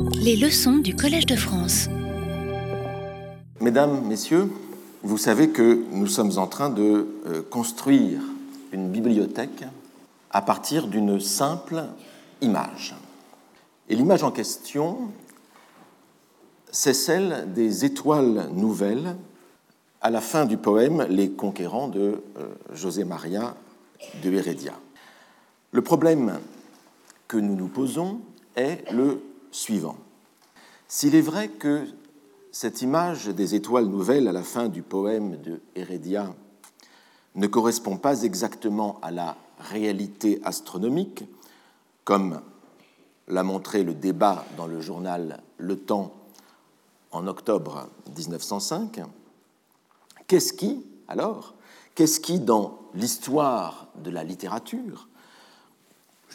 Les leçons du Collège de France. Mesdames, Messieurs, vous savez que nous sommes en train de euh, construire une bibliothèque à partir d'une simple image. Et l'image en question, c'est celle des étoiles nouvelles à la fin du poème Les Conquérants de euh, José Maria de Heredia. Le problème que nous nous posons est le S'il est vrai que cette image des étoiles nouvelles à la fin du poème de Heredia ne correspond pas exactement à la réalité astronomique, comme l'a montré le débat dans le journal Le Temps en octobre 1905, qu'est-ce qui, alors, qu'est-ce qui, dans l'histoire de la littérature,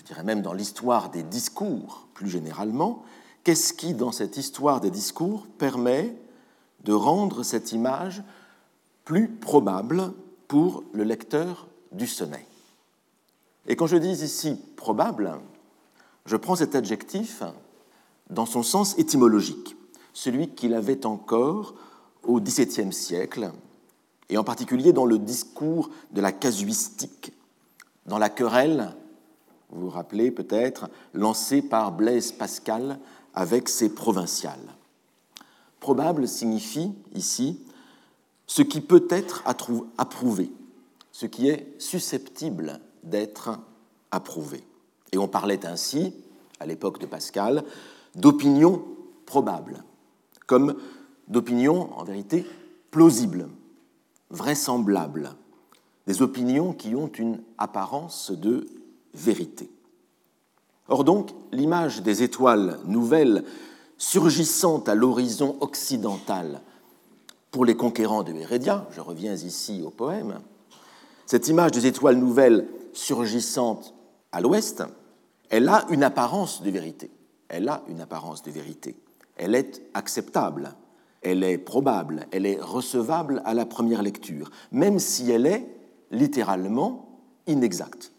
dirais même dans l'histoire des discours plus généralement, qu'est-ce qui, dans cette histoire des discours, permet de rendre cette image plus probable pour le lecteur du sonnet? Et quand je dis ici probable, je prends cet adjectif dans son sens étymologique, celui qu'il avait encore au XVIIe siècle, et en particulier dans le discours de la casuistique, dans la querelle vous vous rappelez peut-être, lancé par Blaise Pascal avec ses provinciales. Probable signifie ici ce qui peut être approuvé, ce qui est susceptible d'être approuvé. Et on parlait ainsi, à l'époque de Pascal, d'opinion probable, comme d'opinion en vérité plausible, vraisemblable, des opinions qui ont une apparence de vérité. Or donc, l'image des étoiles nouvelles surgissant à l'horizon occidental pour les conquérants de Hérédia, je reviens ici au poème, cette image des étoiles nouvelles surgissant à l'ouest, elle a une apparence de vérité. Elle a une apparence de vérité. Elle est acceptable, elle est probable, elle est recevable à la première lecture, même si elle est littéralement inexacte.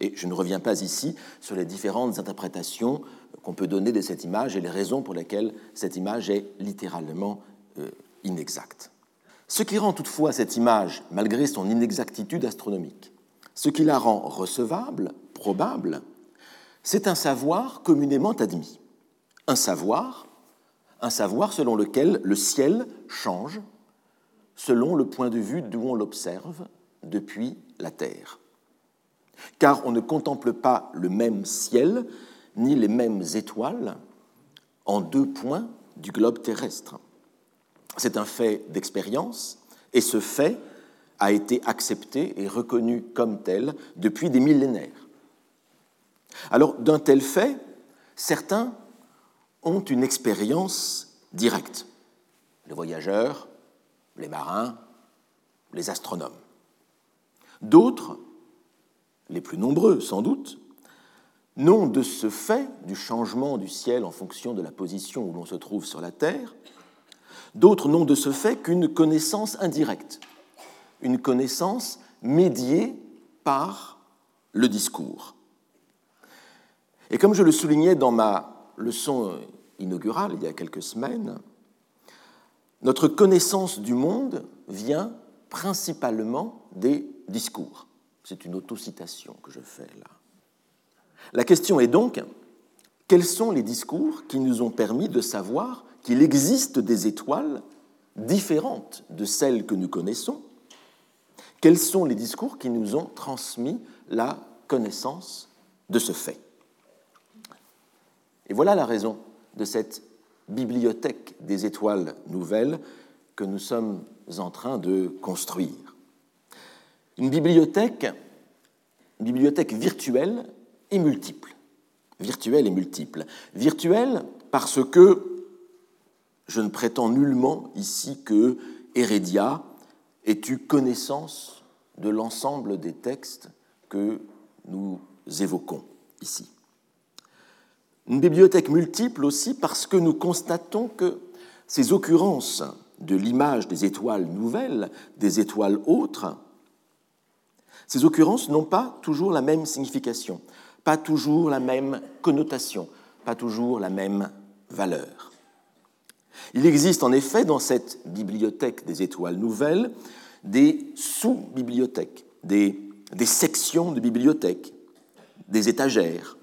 Et je ne reviens pas ici sur les différentes interprétations qu'on peut donner de cette image et les raisons pour lesquelles cette image est littéralement euh, inexacte. Ce qui rend toutefois cette image, malgré son inexactitude astronomique, ce qui la rend recevable, probable, c'est un savoir communément admis. Un savoir, un savoir selon lequel le ciel change selon le point de vue d'où on l'observe depuis la Terre car on ne contemple pas le même ciel ni les mêmes étoiles en deux points du globe terrestre. C'est un fait d'expérience, et ce fait a été accepté et reconnu comme tel depuis des millénaires. Alors, d'un tel fait, certains ont une expérience directe. Les voyageurs, les marins, les astronomes. D'autres les plus nombreux sans doute, n'ont de ce fait du changement du ciel en fonction de la position où l'on se trouve sur la Terre, d'autres n'ont de ce fait qu'une connaissance indirecte, une connaissance médiée par le discours. Et comme je le soulignais dans ma leçon inaugurale il y a quelques semaines, notre connaissance du monde vient principalement des discours. C'est une autocitation que je fais là. La question est donc, quels sont les discours qui nous ont permis de savoir qu'il existe des étoiles différentes de celles que nous connaissons? Quels sont les discours qui nous ont transmis la connaissance de ce fait? Et voilà la raison de cette bibliothèque des étoiles nouvelles que nous sommes en train de construire. Une bibliothèque, virtuelle et multiple. Virtuelle et multiple. Virtuelle parce que je ne prétends nullement ici que Heredia ait eu connaissance de l'ensemble des textes que nous évoquons ici. Une bibliothèque multiple aussi parce que nous constatons que ces occurrences de l'image des étoiles nouvelles, des étoiles autres, ces occurrences n'ont pas toujours la même signification, pas toujours la même connotation, pas toujours la même valeur. Il existe en effet dans cette bibliothèque des étoiles nouvelles des sous-bibliothèques, des, sections de bibliothèques, des étagères,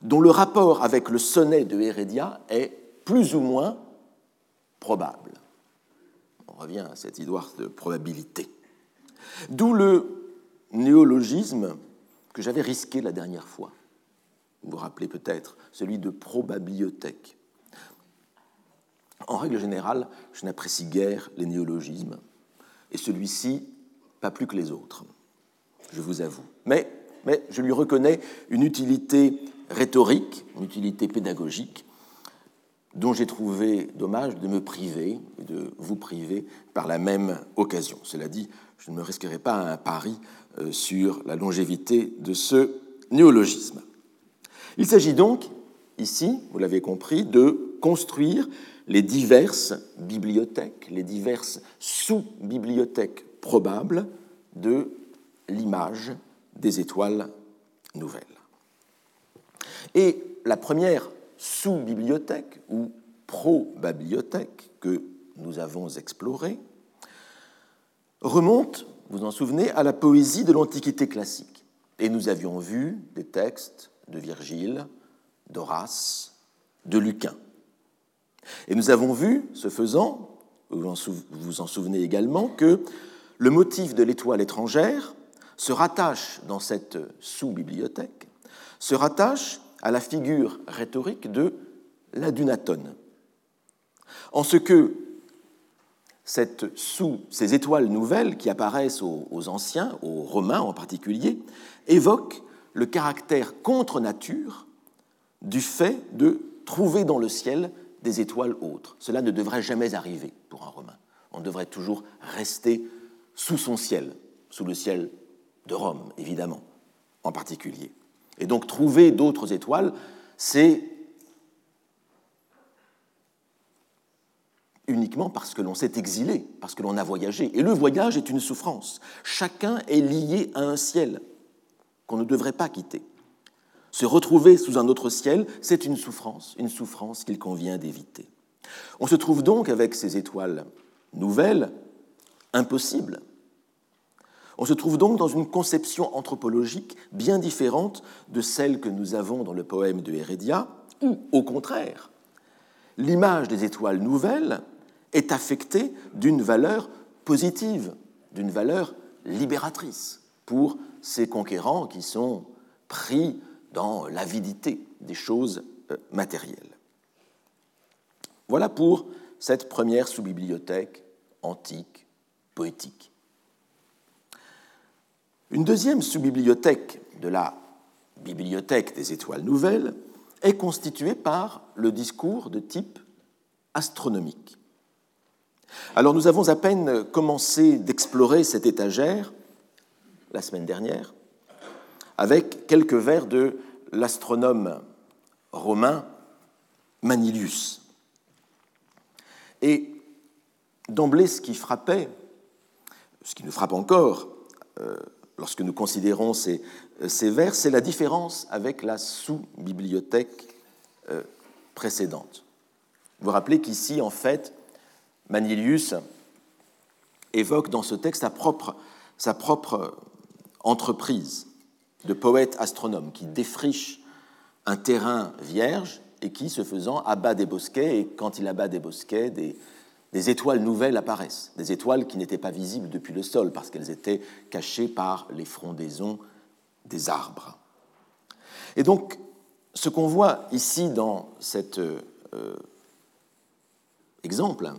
dont le rapport avec le sonnet de Heredia est plus ou moins probable. On revient à cette histoire de probabilité. D'où le néologisme que j'avais risqué la dernière fois. Vous vous rappelez peut-être, celui de probabliothèque. En règle générale, je n'apprécie guère les néologismes, et celui-ci pas plus que les autres, je vous avoue. Mais, mais je lui reconnais une utilité rhétorique, une utilité pédagogique, dont j'ai trouvé dommage de me priver et de vous priver par la même occasion. Cela dit, je ne me risquerai pas un pari sur la longévité de ce néologisme. Il s'agit donc, ici, vous l'avez compris, de construire les diverses bibliothèques, les diverses sous-bibliothèques probables de l'image des étoiles nouvelles. Et la première sous-bibliothèque ou pro-bibliothèque que nous avons explorée remonte, vous en souvenez, à la poésie de l'Antiquité classique. Et nous avions vu des textes de Virgile, d'Horace, de Lucain. Et nous avons vu, ce faisant, vous vous en souvenez également, que le motif de l'étoile étrangère se rattache dans cette sous-bibliothèque, se rattache à la figure rhétorique de l'adunatone. En ce que cette sous, ces étoiles nouvelles qui apparaissent aux, aux anciens, aux Romains en particulier, évoquent le caractère contre nature du fait de trouver dans le ciel des étoiles autres. Cela ne devrait jamais arriver pour un Romain. On devrait toujours rester sous son ciel, sous le ciel de Rome, évidemment, en particulier. Et donc trouver d'autres étoiles, c'est uniquement parce que l'on s'est exilé, parce que l'on a voyagé. Et le voyage est une souffrance. Chacun est lié à un ciel qu'on ne devrait pas quitter. Se retrouver sous un autre ciel, c'est une souffrance, une souffrance qu'il convient d'éviter. On se trouve donc avec ces étoiles nouvelles, impossibles. On se trouve donc dans une conception anthropologique bien différente de celle que nous avons dans le poème de Heredia, où, au contraire, l'image des étoiles nouvelles est affectée d'une valeur positive, d'une valeur libératrice pour ces conquérants qui sont pris dans l'avidité des choses euh, matérielles. Voilà pour cette première sous-bibliothèque antique, poétique. Une deuxième sous-bibliothèque de la bibliothèque des étoiles nouvelles est constituée par le discours de type astronomique. Alors nous avons à peine commencé d'explorer cette étagère la semaine dernière, avec quelques vers de l'astronome romain Manilius. Et d'emblée, ce qui frappait, ce qui nous frappe encore euh, lorsque nous considérons ces, vers, c'est la différence avec la sous-bibliothèque euh, précédente. Vous vous rappelez qu'ici, en fait, Manilius évoque dans ce texte sa propre, entreprise de poète astronome qui défriche un terrain vierge et qui, ce faisant, abat des bosquets, et quand il abat des bosquets, des, des étoiles nouvelles apparaissent, des étoiles qui n'étaient pas visibles depuis le sol parce qu'elles étaient cachées par les frondaisons des arbres. Et donc, ce qu'on voit ici dans cet euh, exemple,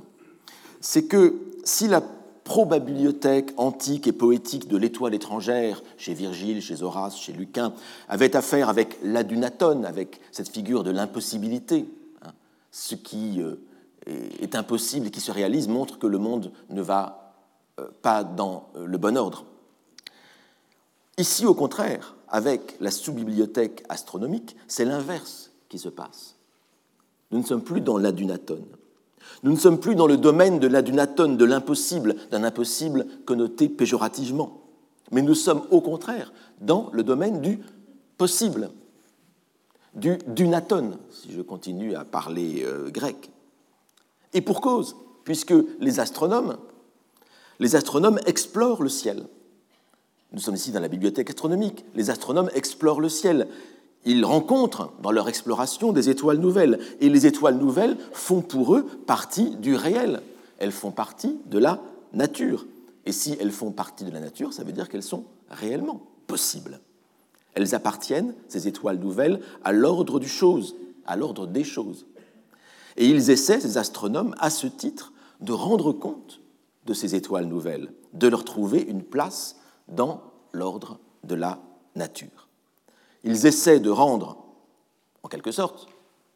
c'est que si la probabibliothèque antique et poétique de l'étoile étrangère, chez Virgile, chez Horace, chez Lucain, avait affaire avec l'adunatone, avec cette figure de l'impossibilité. Hein. Ce qui euh, est impossible et qui se réalise montre que le monde ne va euh, pas dans euh, le bon ordre. Ici, au contraire, avec la sous-bibliothèque astronomique, c'est l'inverse qui se passe. Nous ne sommes plus dans l'adunatone. Nous ne sommes plus dans le domaine de l'adunatone, de l'impossible, d'un impossible connoté péjorativement, mais nous sommes au contraire dans le domaine du possible, du dunaton, si je continue à parler euh, grec. Et pour cause, puisque les astronomes, les astronomes explorent le ciel. Nous sommes ici dans la bibliothèque astronomique. Les astronomes explorent le ciel. Ils rencontrent dans leur exploration des étoiles nouvelles. Et les étoiles nouvelles font pour eux partie du réel. Elles font partie de la nature. Et si elles font partie de la nature, ça veut dire qu'elles sont réellement possibles. Elles appartiennent, ces étoiles nouvelles, à l'ordre du chose, à l'ordre des choses. Et ils essaient, ces astronomes, à ce titre, de rendre compte de ces étoiles nouvelles, de leur trouver une place dans l'ordre de la nature. Ils essaient de rendre, en quelque sorte,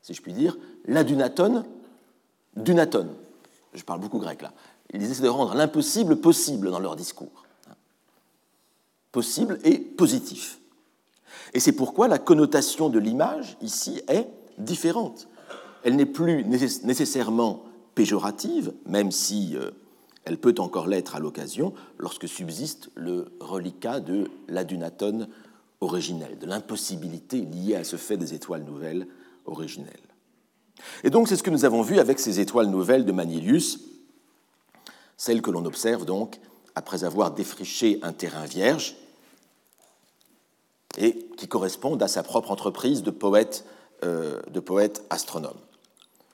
si je puis dire, l'adunatone dunatone. Je parle beaucoup grec là. Ils essaient de rendre l'impossible possible dans leur discours. Possible et positif. Et c'est pourquoi la connotation de l'image ici est différente. Elle n'est plus nécessairement péjorative, même si euh, elle peut encore l'être à l'occasion lorsque subsiste le reliquat de l'adunatone originel, de l'impossibilité liée à ce fait des étoiles nouvelles originelles. Et donc c'est ce que nous avons vu avec ces étoiles nouvelles de Manilius, celles que l'on observe donc après avoir défriché un terrain vierge et qui correspondent à sa propre entreprise de poète, euh, de poète astronome.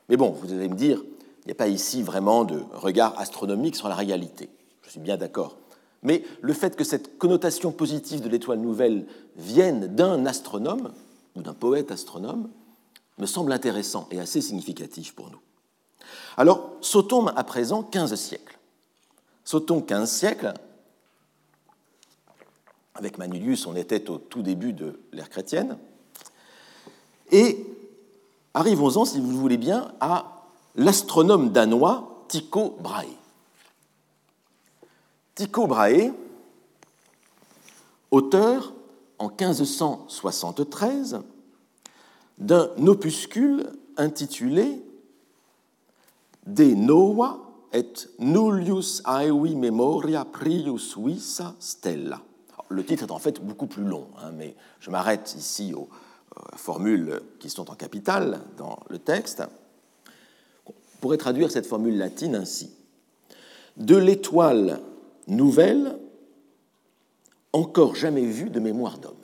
Mais bon, vous allez me dire, il n'y a pas ici vraiment de regard astronomique sur la réalité. Je suis bien d'accord. Mais le fait que cette connotation positive de l'étoile nouvelle vienne d'un astronome ou d'un poète astronome me semble intéressant et assez significatif pour nous. Alors, sautons à présent 15 siècles. Sautons 15 siècles. Avec Manilius, on était au tout début de l'ère chrétienne. Et arrivons-en, si vous le voulez bien, à l'astronome danois Tycho Brahe. Tycho Brahe, auteur en 1573 d'un opuscule intitulé De Nova et Nullius Aevi Memoria Prius Visa Stella. Le titre est en fait beaucoup plus long, hein, mais je m'arrête ici aux formules qui sont en capitale dans le texte pourrait traduire cette formule latine ainsi. De l'étoile nouvelle, encore jamais vue de mémoire d'homme.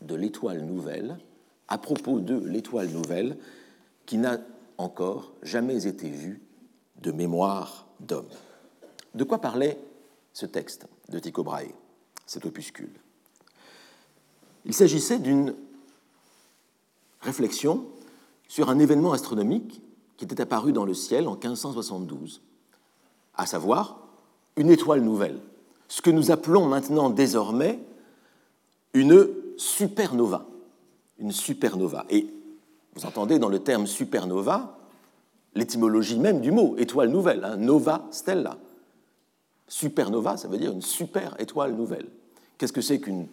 De l'étoile nouvelle, à propos de l'étoile nouvelle, qui n'a encore jamais été vue de mémoire d'homme. De quoi parlait ce texte de Tycho Brahe, cet opuscule? Il s'agissait d'une réflexion sur un événement astronomique qui était apparu dans le ciel en 1572, à savoir une étoile nouvelle, ce que nous appelons maintenant désormais une supernova. Une supernova. Et vous entendez dans le terme supernova l'étymologie même du mot, étoile nouvelle, hein, nova stella. Supernova, ça veut dire une super étoile nouvelle. Qu'est-ce que c'est qu'une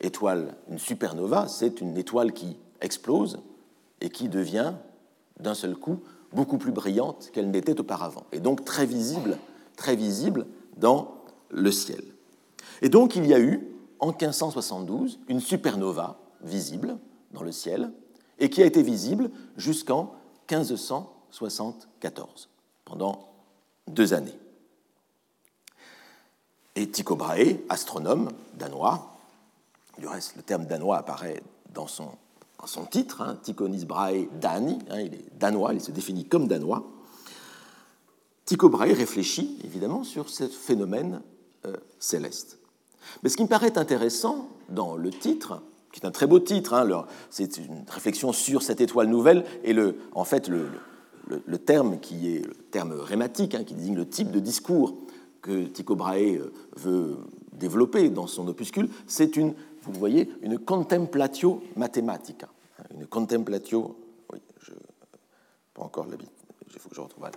étoile, une supernova? C'est une étoile qui explose et qui devient d'un seul coup beaucoup plus brillante qu'elle n'était auparavant, et donc très visible, très visible dans le ciel. Et donc il y a eu, en 1572, une supernova visible dans le ciel, et qui a été visible jusqu'en 1574, pendant deux années. Et Tycho Brahe, astronome danois, du reste le terme danois apparaît dans son titre, hein, Tychonis Brahe Dani, hein, il est danois, il se définit comme danois. Tycho Brahe réfléchit évidemment sur ce phénomène céleste. Mais ce qui me paraît intéressant dans le titre, qui est un très beau titre, hein, c'est une réflexion sur cette étoile nouvelle, et en fait le, terme qui est terme rématique, qui désigne le type de discours que Tycho Brahe euh, veut développer dans son opuscule, c'est une, vous voyez, une contemplatio mathematica une contemplatio, oui, je, pas encore l'habitude, il faut que je retrouve,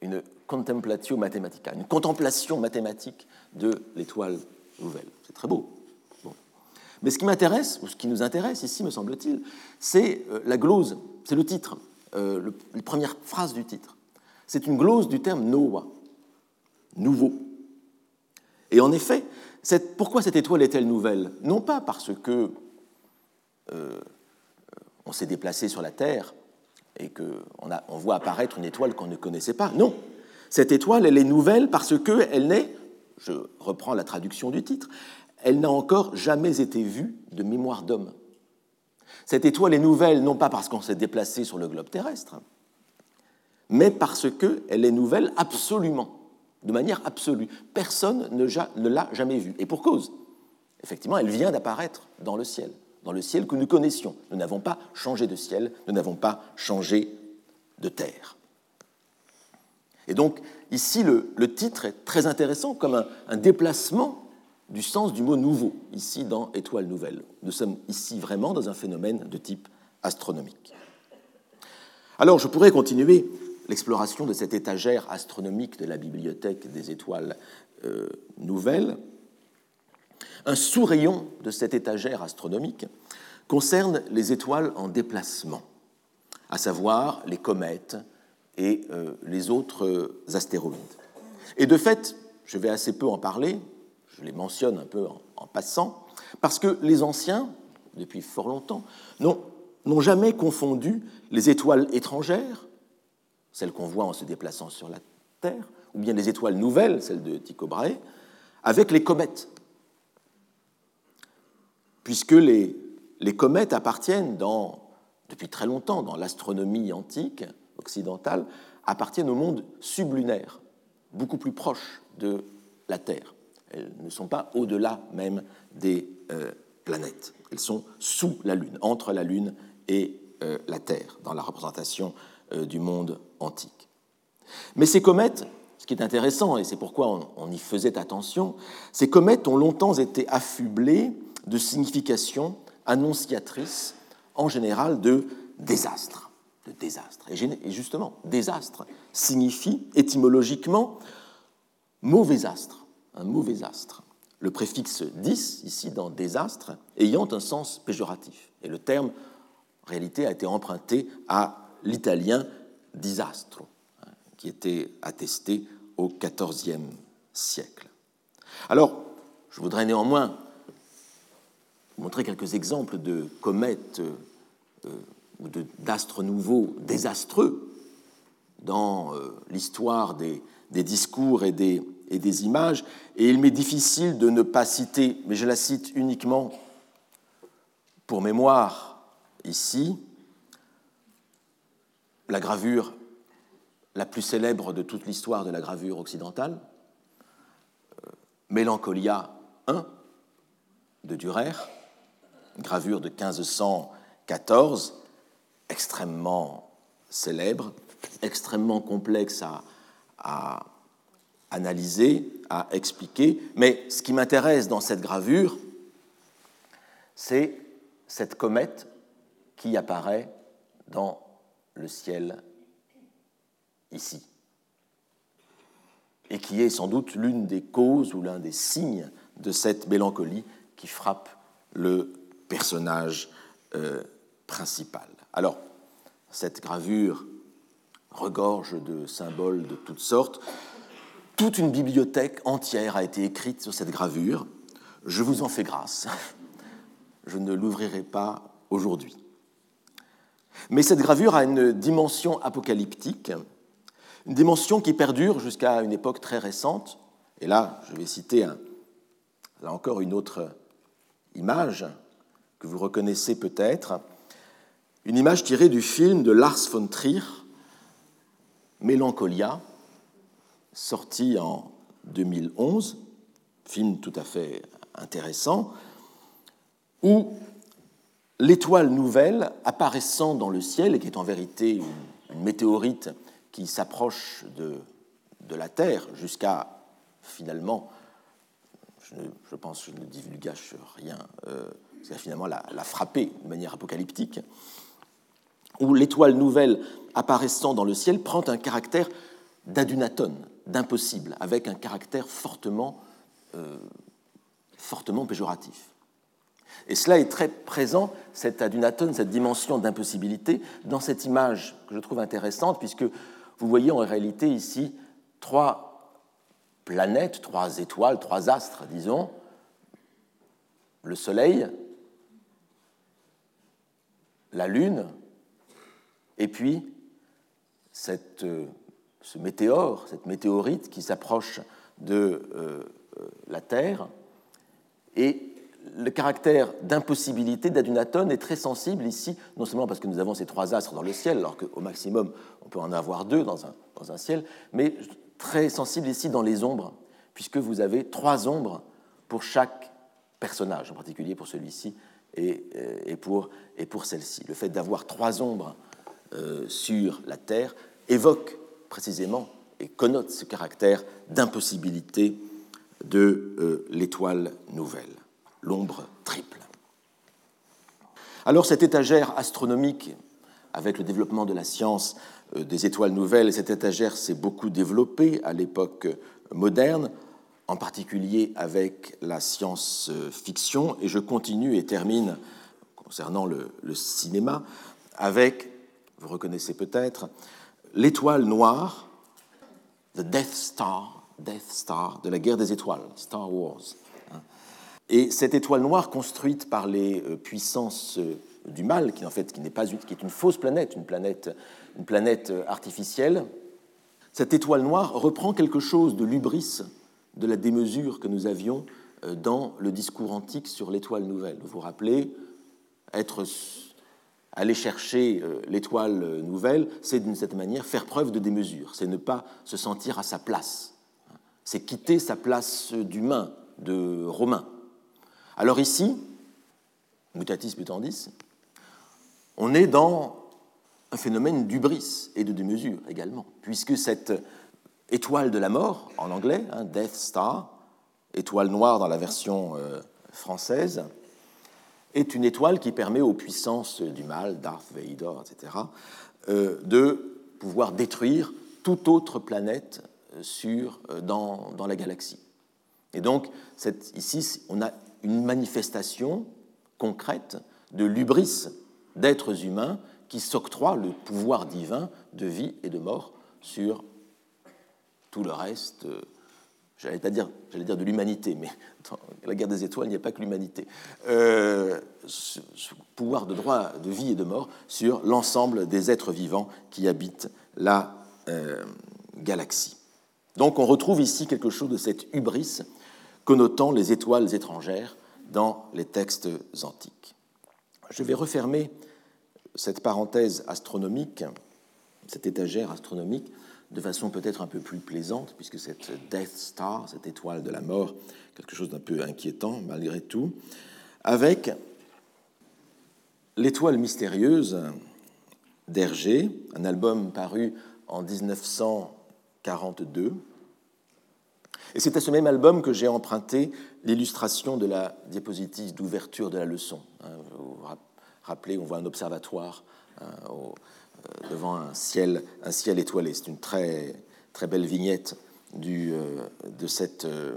une contemplatio mathematica, une contemplation mathématique de l'étoile nouvelle. C'est très beau. Mais ce qui m'intéresse, ou ce qui nous intéresse ici, me semble-t-il, c'est euh, la glose, c'est le titre, euh, le, la première phrase du titre. C'est une glose du terme noa, nouveau. Et en effet, pourquoi cette étoile est-elle nouvelle? Non pas parce que euh, on s'est déplacé sur la Terre et qu'on on voit apparaître une étoile qu'on ne connaissait pas. Non, cette étoile, elle est nouvelle parce qu'elle n'est, je reprends la traduction du titre, elle n'a encore jamais été vue de mémoire d'homme. Cette étoile est nouvelle non pas parce qu'on s'est déplacé sur le globe terrestre, mais parce qu'elle est nouvelle absolument, de manière absolue. Personne ne l'a jamais vue. Et pour cause, effectivement, elle vient d'apparaître dans le ciel, dans le ciel que nous connaissions. Nous n'avons pas changé de ciel, nous n'avons pas changé de terre. Et donc, ici, le, titre est très intéressant comme un, déplacement du sens du mot nouveau, ici dans Étoile nouvelle. Nous sommes ici vraiment dans un phénomène de type astronomique. Alors, je pourrais continuer l'exploration de cette étagère astronomique de la bibliothèque des étoiles euh, nouvelles. Un sous-rayon de cette étagère astronomique concerne les étoiles en déplacement, à savoir les comètes, et euh, les autres euh, astéroïdes. Et de fait, je vais assez peu en parler, je les mentionne un peu en, passant, parce que les anciens, depuis fort longtemps, n'ont jamais confondu les étoiles étrangères, celles qu'on voit en se déplaçant sur la Terre, ou bien les étoiles nouvelles, celles de Tycho Brahe, avec les comètes. Puisque les, comètes appartiennent dans, depuis très longtemps dans l'astronomie antique occidentales appartiennent au monde sublunaire, beaucoup plus proche de la Terre. Elles ne sont pas au-delà même des euh, planètes. Elles sont sous la Lune, entre la Lune et euh, la Terre, dans la représentation euh, du monde antique. Mais ces comètes, ce qui est intéressant, et c'est pourquoi on, on, y faisait attention, ces comètes ont longtemps été affublées de significations annonciatrices, en général de désastres de désastre. Et justement, désastre signifie étymologiquement mauvais astre, un mauvais astre. Le préfixe dis, ici dans désastre, ayant un sens péjoratif. Et le terme, en réalité, a été emprunté à l'italien disastro, hein, qui était attesté au XIVe siècle. Alors, je voudrais néanmoins montrer quelques exemples de comètes euh, ou d'astres nouveaux désastreux dans euh, l'histoire des, discours et des, et des images, et il m'est difficile de ne pas citer, mais je la cite uniquement pour mémoire ici, la gravure la plus célèbre de toute l'histoire de la gravure occidentale, euh, Mélancolia I de Durer, gravure de 1514, extrêmement célèbre, extrêmement complexe à, analyser, à expliquer. Mais ce qui m'intéresse dans cette gravure, c'est cette comète qui apparaît dans le ciel ici, et qui est sans doute l'une des causes ou l'un des signes de cette mélancolie qui frappe le personnage euh, principal. Alors, cette gravure regorge de symboles de toutes sortes. Toute une bibliothèque entière a été écrite sur cette gravure. Je vous en fais grâce. Je ne l'ouvrirai pas aujourd'hui. Mais cette gravure a une dimension apocalyptique, une dimension qui perdure jusqu'à une époque très récente. Et là, je vais citer là encore une autre image que vous reconnaissez peut-être une image tirée du film de Lars von Trier, Mélancolia, sorti en 2011, film tout à fait intéressant, où l'étoile nouvelle apparaissant dans le ciel, et qui est en vérité une, météorite qui s'approche de, de, la Terre jusqu'à finalement, je, pense que je ne divulgage rien, euh, finalement la, la frapper de manière apocalyptique, où l'étoile nouvelle apparaissant dans le ciel prend un caractère d'adunatone, d'impossible, avec un caractère fortement, euh, fortement péjoratif. Et cela est très présent, cet adunatone, cette dimension d'impossibilité, dans cette image que je trouve intéressante, puisque vous voyez en réalité ici trois planètes, trois étoiles, trois astres, disons, le Soleil, la Lune, et puis euh, ce météore, cette météorite qui s'approche de euh, la Terre, et le caractère d'impossibilité d'Adunatone est très sensible ici, non seulement parce que nous avons ces trois astres dans le ciel, alors qu'au maximum on peut en avoir deux dans un, dans un ciel, mais très sensible ici dans les ombres, puisque vous avez trois ombres pour chaque personnage, en particulier pour celui-ci et, et, pour, celle-ci. Le fait d'avoir trois ombres euh, sur la Terre évoque précisément et connote ce caractère d'impossibilité de euh, l'étoile nouvelle l'ombre triple. Alors cette étagère astronomique, avec le développement de la science euh, des étoiles nouvelles, cette étagère s'est beaucoup développée à l'époque moderne, en particulier avec la science-fiction, et je continue et termine concernant le, cinéma avec, vous reconnaissez peut-être, l'étoile noire, The Death Star, Death Star, de la guerre des étoiles, Star Wars, et cette étoile noire construite par les euh, puissances euh, du mal, qui en fait qui n'est pas qui est une fausse planète, une planète, une planète euh, artificielle, cette étoile noire reprend quelque chose de l'ubris, de la démesure que nous avions dans le discours antique sur l'étoile nouvelle. Vous vous rappelez, être, aller chercher l'étoile nouvelle, c'est d'une certaine manière faire preuve de démesure, c'est ne pas se sentir à sa place, c'est quitter sa place d'humain, de romain. Alors ici, mutatis mutandis, on est dans un phénomène d'ubris et de démesure également, puisque cette étoile de la mort, en anglais, hein, Death Star, étoile noire dans la version euh, française, est une étoile qui permet aux puissances du mal, Darth Vader, etc., euh, de pouvoir détruire toute autre planète euh, sur, dans, la galaxie. Et donc, ici, on a une manifestation concrète de l'ubris d'êtres humains qui s'octroient le pouvoir divin de vie et de mort sur tout le reste, euh, j'allais dire de l'humanité, mais dans la guerre des étoiles, il n'y a pas que l'humanité. Euh, ce, pouvoir de droit de vie et de mort sur l'ensemble des êtres vivants qui habitent la euh, galaxie. Donc on retrouve ici quelque chose de cette hubris connotant les étoiles étrangères dans les textes antiques. Je vais refermer cette parenthèse astronomique, cette étagère astronomique, de façon peut-être un peu plus plaisante, puisque cette Death Star, cette étoile de la mort, quelque chose d'un peu inquiétant malgré tout, avec l'étoile mystérieuse d'Hergé, un album paru en 1942, et c'est à ce même album que j'ai emprunté l'illustration de la diapositive d'ouverture de la leçon. Hein, vous vous rappelez, on voit un observatoire hein, euh, devant un ciel, étoilé. C'est une très, très belle vignette du, euh, de, euh,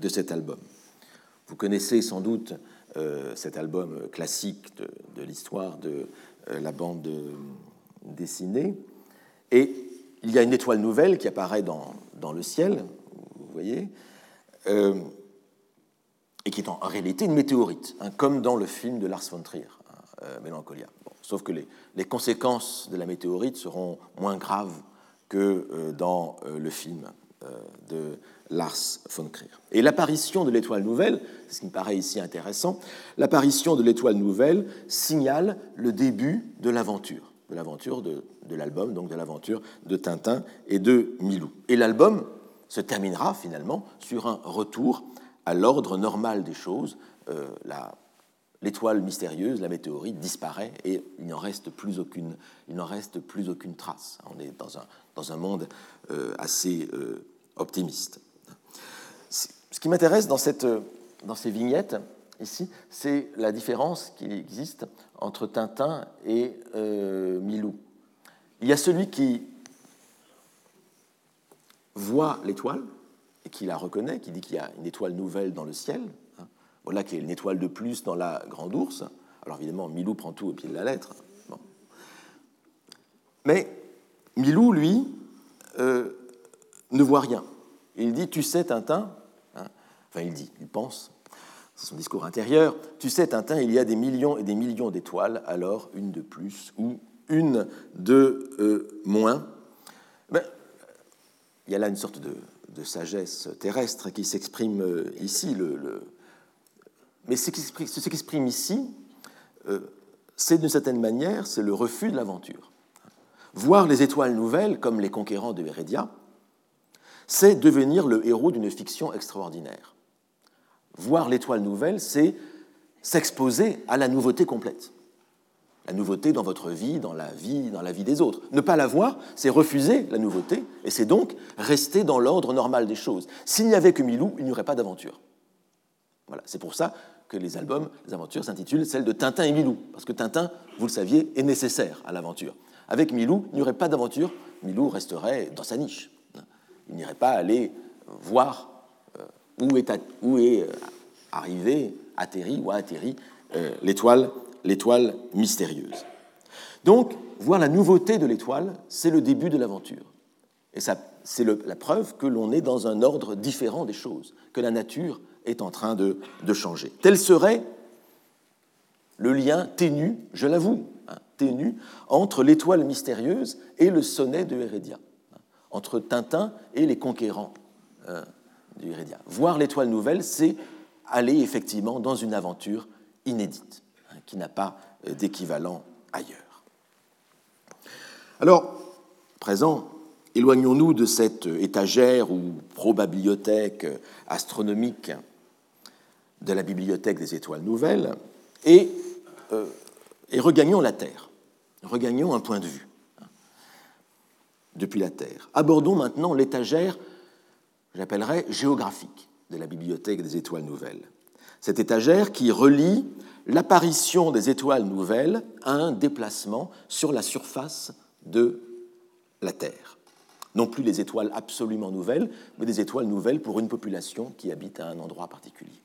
de cet album. Vous connaissez sans doute cet album classique de, l'histoire de la bande dessinée. Et il y a une étoile nouvelle qui apparaît dans, dans le ciel, vous voyez, euh, et qui est en réalité une météorite, hein, comme dans le film de Lars von Trier, hein, euh, Mélancolia. Sauf que les, conséquences de la météorite seront moins graves que euh, dans le film de Lars von Trier. Et l'apparition de l'étoile nouvelle, ce qui me paraît ici intéressant, l'apparition de l'étoile nouvelle signale le début de l'aventure, de l'aventure de, l'album, donc de l'aventure de Tintin et de Milou. Et l'album se terminera finalement sur un retour à l'ordre normal des choses. Euh, l'étoile mystérieuse, la météorite, disparaît et il n'en reste plus aucune, reste plus aucune trace. On est dans un, dans un monde euh, assez euh, optimiste. Ce qui m'intéresse dans, cette, dans ces vignettes, ici, c'est la différence qui existe entre Tintin et Milou. Il y a celui qui voit l'étoile et qui la reconnaît, qui dit qu'il y a une étoile nouvelle dans le ciel. Voilà qu'il y a une étoile de plus dans la grande ours. Alors évidemment, Milou prend tout au pied de la lettre. Mais Milou, lui, euh, ne voit rien. Il dit Tu sais, Tintin, hein. enfin il dit, il pense, c'est son discours intérieur, tu sais, Tintin, il y a des millions et des millions d'étoiles, alors une de plus ou une de euh, moins. Ben, il y a là une sorte de, sagesse terrestre qui s'exprime euh, ici. Le, Mais ce qui s'exprime ici, euh, c'est d'une certaine manière, c'est le refus de l'aventure. Voir les étoiles nouvelles comme les conquérants de Heredia, c'est devenir le héros d'une fiction extraordinaire. Voir l'étoile nouvelle, c'est s'exposer à la nouveauté complète. La nouveauté dans votre vie, dans la vie, dans la vie des autres. Ne pas la voir, c'est refuser la nouveauté, et c'est donc rester dans l'ordre normal des choses. S'il n'y avait que Milou, il n'y aurait pas d'aventure. Voilà, c'est pour ça les albums, les aventures s'intitulent celles de Tintin et Milou, parce que Tintin, vous le saviez, est nécessaire à l'aventure. Avec Milou, il n'y aurait pas d'aventure, Milou resterait dans sa niche. Il n'irait pas aller voir euh, où est, où est euh, arrivé, atterri ou a atterri euh, l'étoile, l'étoile mystérieuse. Donc, voir la nouveauté de l'étoile, c'est le début de l'aventure. Et c'est la preuve que l'on est dans un ordre différent des choses, que la nature est en train de, changer. Tel serait le lien ténu, je l'avoue, hein, ténu, entre l'étoile mystérieuse et le sonnet de Hérédia, hein, entre Tintin et les conquérants hein, du Hérédia. Voir l'étoile nouvelle, c'est aller effectivement dans une aventure inédite, qui n'a pas euh, d'équivalent ailleurs. Alors, présent, éloignons-nous de cette étagère ou probabliothèque astronomique de la bibliothèque des étoiles nouvelles et, euh, et regagnons la Terre, regagnons un point de vue hein, depuis la Terre. Abordons maintenant l'étagère, j'appellerais géographique, de la bibliothèque des étoiles nouvelles. Cette étagère qui relie l'apparition des étoiles nouvelles à un déplacement sur la surface de la Terre. Non plus les étoiles absolument nouvelles, mais des étoiles nouvelles pour une population qui habite à un endroit particulier.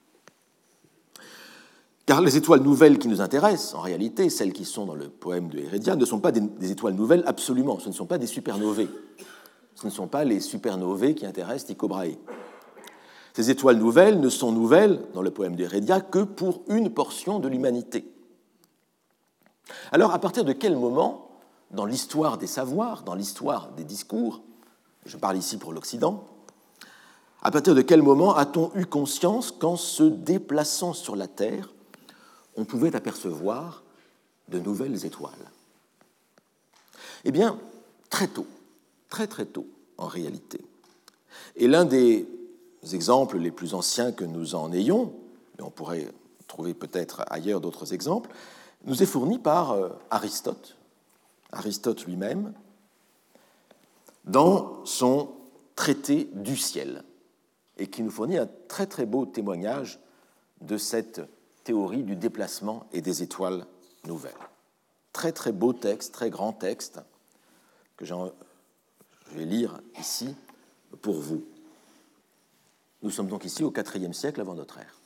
Car les étoiles nouvelles qui nous intéressent, en réalité, celles qui sont dans le poème de Heredia, ne sont pas des, étoiles nouvelles absolument, ce ne sont pas des supernovées. Ce ne sont pas les supernovées qui intéressent Tycho Brahe. Ces étoiles nouvelles ne sont nouvelles, dans le poème de Heredia, que pour une portion de l'humanité. Alors, à partir de quel moment, dans l'histoire des savoirs, dans l'histoire des discours, je parle ici pour l'Occident, à partir de quel moment a-t-on eu conscience qu'en se déplaçant sur la Terre, on pouvait apercevoir de nouvelles étoiles Eh bien, très tôt, très très tôt en réalité. Et l'un des exemples les plus anciens que nous en ayons, et on pourrait trouver peut-être ailleurs d'autres exemples, nous est fourni par euh, Aristote, Aristote lui-même, dans son traité du ciel, et qui nous fournit un très très beau témoignage de cette théorie du déplacement et des étoiles nouvelles. Très très beau texte, très grand texte, que je vais lire ici pour vous. Nous sommes donc ici au IVe siècle avant notre ère.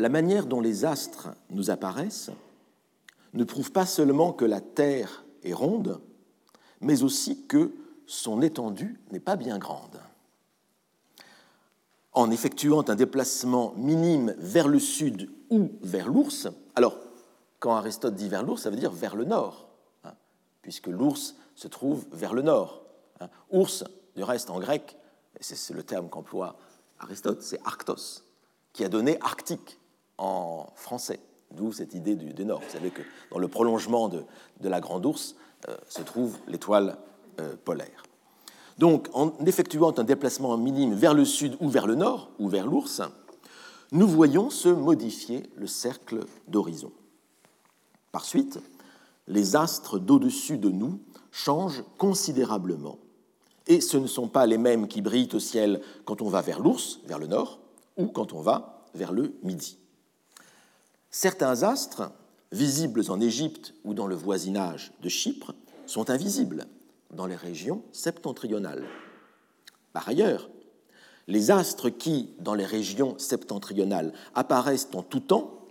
La manière dont les astres nous apparaissent ne prouve pas seulement que la Terre est ronde, mais aussi que son étendue n'est pas bien grande en effectuant un déplacement minime vers le sud ou vers l'ours. Alors, quand Aristote dit vers l'ours, ça veut dire vers le nord, hein, puisque l'ours se trouve vers le nord. Hein. Ours, du reste, en grec, c'est le terme qu'emploie Aristote, c'est arctos, qui a donné arctique en français, d'où cette idée du, nord. Vous savez que dans le prolongement de, la grande ours euh, se trouve l'étoile euh, polaire. Donc, en effectuant un déplacement minime vers le sud ou vers le nord, ou vers l'ours, nous voyons se modifier le cercle d'horizon. Par suite, les astres d'au-dessus de nous changent considérablement. Et ce ne sont pas les mêmes qui brillent au ciel quand on va vers l'ours, vers le nord, ou quand on va vers le midi. Certains astres, visibles en Égypte ou dans le voisinage de Chypre, sont invisibles dans les régions septentrionales. Par ailleurs, les astres qui, dans les régions septentrionales, apparaissent en tout temps,